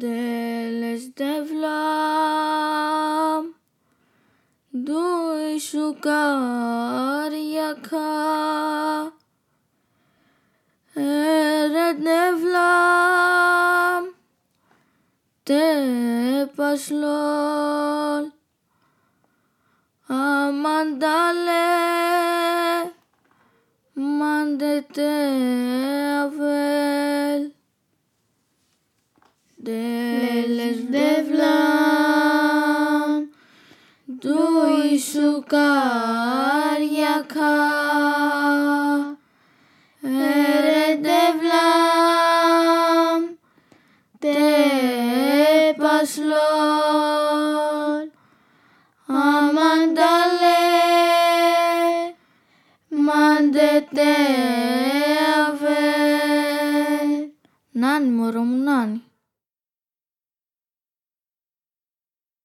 Desdevlam Duy şukar yaka. Ered nevlam Te paslol. Amandale. Mandete avel Δεν δεν βλάμα, δούλισου καλλιακά, έρε δεν βλάμα, τε έπασλο. Άμαντα λέε, μαντέτε αφεν. Ναν μουρομο νανι.